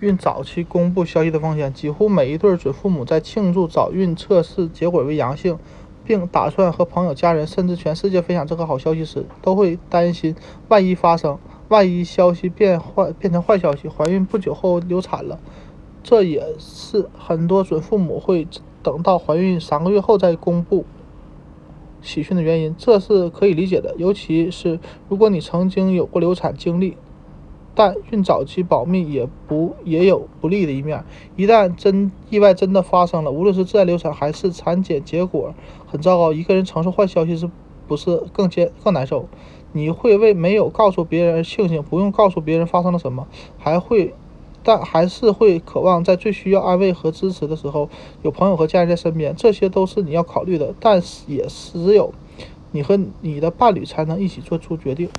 孕早期公布消息的风险，几乎每一对准父母在庆祝早孕测试结果为阳性，并打算和朋友、家人甚至全世界分享这个好消息时，都会担心万一发生，万一消息变坏变成坏消息，怀孕不久后流产了。这也是很多准父母会等到怀孕三个月后再公布喜讯的原因，这是可以理解的，尤其是如果你曾经有过流产经历。但孕早期保密也不也有不利的一面，一旦真意外真的发生了，无论是自然流产还是产检结果很糟糕，一个人承受坏消息是不是更艰更难受？你会为没有告诉别人而庆幸，不用告诉别人发生了什么，还会，但还是会渴望在最需要安慰和支持的时候有朋友和家人在身边，这些都是你要考虑的，但是也只有你和你的伴侣才能一起做出决定。